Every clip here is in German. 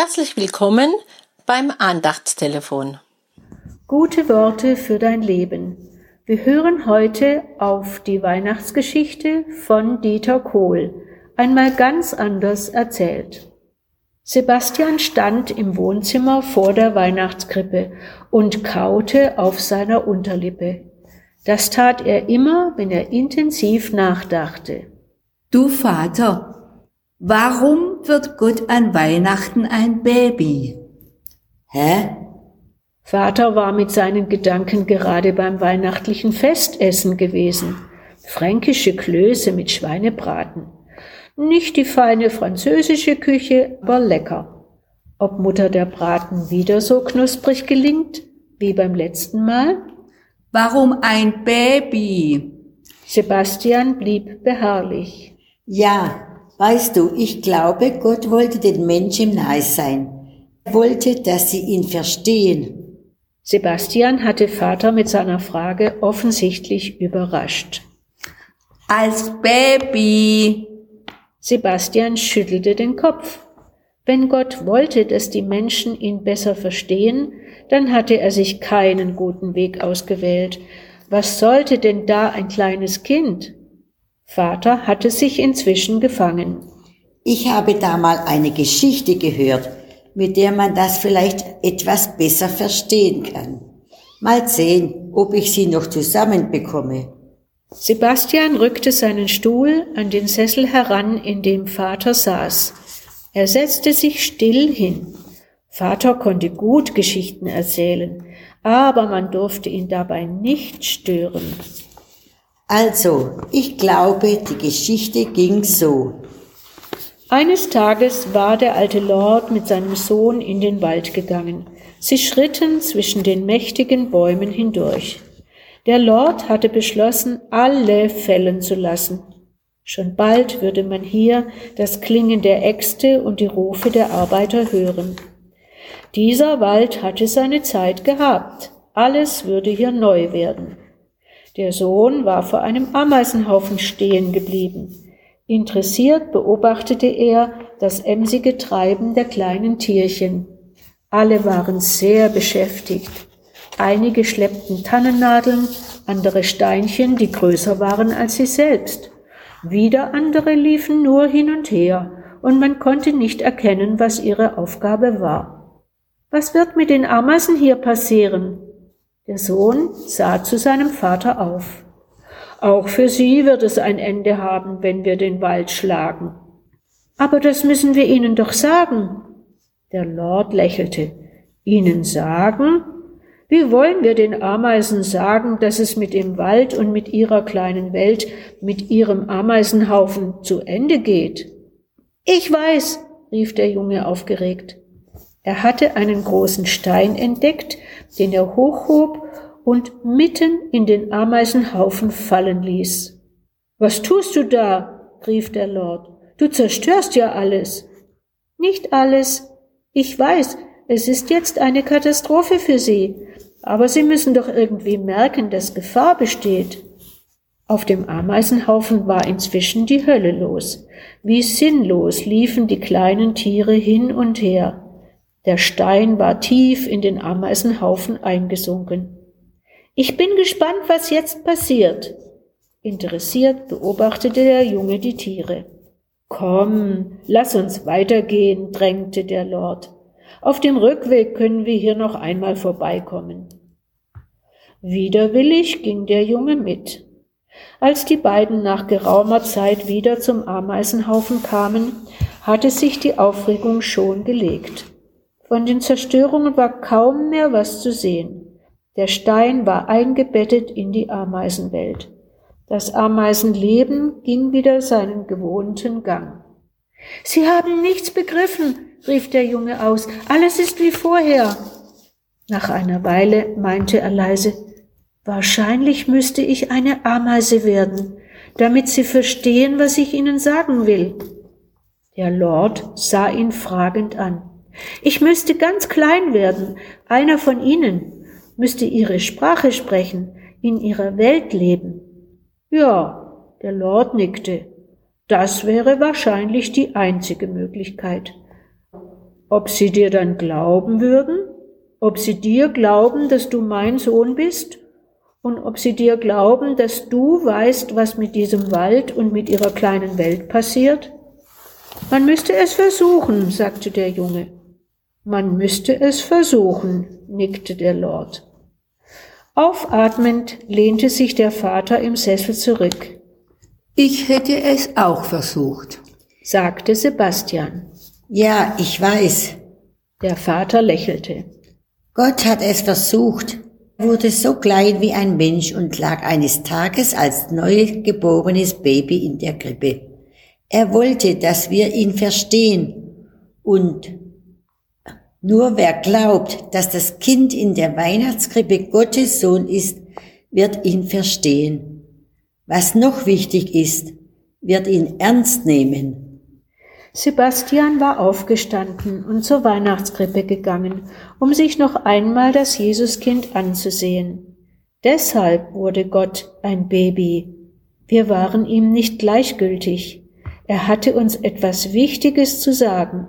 Herzlich willkommen beim Andachtstelefon. Gute Worte für dein Leben. Wir hören heute auf die Weihnachtsgeschichte von Dieter Kohl, einmal ganz anders erzählt. Sebastian stand im Wohnzimmer vor der Weihnachtskrippe und kaute auf seiner Unterlippe. Das tat er immer, wenn er intensiv nachdachte. Du Vater, Warum wird Gott an Weihnachten ein Baby? Hä? Vater war mit seinen Gedanken gerade beim weihnachtlichen Festessen gewesen. Fränkische Klöße mit Schweinebraten. Nicht die feine französische Küche, aber lecker. Ob Mutter der Braten wieder so knusprig gelingt wie beim letzten Mal? Warum ein Baby? Sebastian blieb beharrlich. Ja, Weißt du, ich glaube, Gott wollte den Menschen nahe sein. Er wollte, dass sie ihn verstehen. Sebastian hatte Vater mit seiner Frage offensichtlich überrascht. Als Baby. Sebastian schüttelte den Kopf. Wenn Gott wollte, dass die Menschen ihn besser verstehen, dann hatte er sich keinen guten Weg ausgewählt. Was sollte denn da ein kleines Kind? Vater hatte sich inzwischen gefangen. Ich habe da mal eine Geschichte gehört, mit der man das vielleicht etwas besser verstehen kann. Mal sehen, ob ich sie noch zusammenbekomme. Sebastian rückte seinen Stuhl an den Sessel heran, in dem Vater saß. Er setzte sich still hin. Vater konnte gut Geschichten erzählen, aber man durfte ihn dabei nicht stören. Also, ich glaube, die Geschichte ging so. Eines Tages war der alte Lord mit seinem Sohn in den Wald gegangen. Sie schritten zwischen den mächtigen Bäumen hindurch. Der Lord hatte beschlossen, alle fällen zu lassen. Schon bald würde man hier das Klingen der Äxte und die Rufe der Arbeiter hören. Dieser Wald hatte seine Zeit gehabt. Alles würde hier neu werden. Der Sohn war vor einem Ameisenhaufen stehen geblieben. Interessiert beobachtete er das emsige Treiben der kleinen Tierchen. Alle waren sehr beschäftigt. Einige schleppten Tannennadeln, andere Steinchen, die größer waren als sie selbst. Wieder andere liefen nur hin und her, und man konnte nicht erkennen, was ihre Aufgabe war. Was wird mit den Ameisen hier passieren? Der Sohn sah zu seinem Vater auf. Auch für sie wird es ein Ende haben, wenn wir den Wald schlagen. Aber das müssen wir ihnen doch sagen. Der Lord lächelte. Ihnen sagen? Wie wollen wir den Ameisen sagen, dass es mit dem Wald und mit ihrer kleinen Welt, mit ihrem Ameisenhaufen zu Ende geht? Ich weiß, rief der Junge aufgeregt. Er hatte einen großen Stein entdeckt, den er hochhob und mitten in den Ameisenhaufen fallen ließ. Was tust du da? rief der Lord. Du zerstörst ja alles. Nicht alles. Ich weiß, es ist jetzt eine Katastrophe für Sie, aber Sie müssen doch irgendwie merken, dass Gefahr besteht. Auf dem Ameisenhaufen war inzwischen die Hölle los. Wie sinnlos liefen die kleinen Tiere hin und her. Der Stein war tief in den Ameisenhaufen eingesunken. Ich bin gespannt, was jetzt passiert. Interessiert beobachtete der Junge die Tiere. Komm, lass uns weitergehen, drängte der Lord. Auf dem Rückweg können wir hier noch einmal vorbeikommen. Widerwillig ging der Junge mit. Als die beiden nach geraumer Zeit wieder zum Ameisenhaufen kamen, hatte sich die Aufregung schon gelegt. Von den Zerstörungen war kaum mehr was zu sehen. Der Stein war eingebettet in die Ameisenwelt. Das Ameisenleben ging wieder seinen gewohnten Gang. Sie haben nichts begriffen, rief der Junge aus. Alles ist wie vorher. Nach einer Weile meinte er leise, wahrscheinlich müsste ich eine Ameise werden, damit Sie verstehen, was ich Ihnen sagen will. Der Lord sah ihn fragend an. Ich müsste ganz klein werden, einer von ihnen, müsste ihre Sprache sprechen, in ihrer Welt leben. Ja, der Lord nickte. Das wäre wahrscheinlich die einzige Möglichkeit. ob sie dir dann glauben würden, ob sie dir glauben, dass du mein Sohn bist und ob sie dir glauben, dass du weißt, was mit diesem Wald und mit ihrer kleinen Welt passiert? Man müsste es versuchen, sagte der Junge. Man müsste es versuchen, nickte der Lord. Aufatmend lehnte sich der Vater im Sessel zurück. Ich hätte es auch versucht, sagte Sebastian. Ja, ich weiß. Der Vater lächelte. Gott hat es versucht, wurde so klein wie ein Mensch und lag eines Tages als neugeborenes Baby in der Krippe. Er wollte, dass wir ihn verstehen und nur wer glaubt, dass das Kind in der Weihnachtskrippe Gottes Sohn ist, wird ihn verstehen. Was noch wichtig ist, wird ihn ernst nehmen. Sebastian war aufgestanden und zur Weihnachtskrippe gegangen, um sich noch einmal das Jesuskind anzusehen. Deshalb wurde Gott ein Baby. Wir waren ihm nicht gleichgültig. Er hatte uns etwas Wichtiges zu sagen.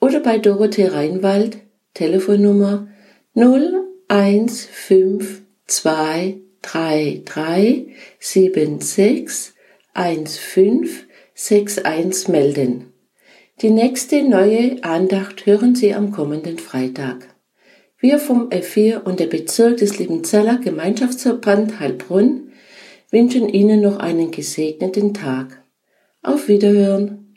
oder bei Dorothee Reinwald, Telefonnummer 0152333761561 melden. Die nächste neue Andacht hören Sie am kommenden Freitag. Wir vom F4 und der Bezirk des Liebenzeller Gemeinschaftsverband Heilbrunn wünschen Ihnen noch einen gesegneten Tag. Auf Wiederhören!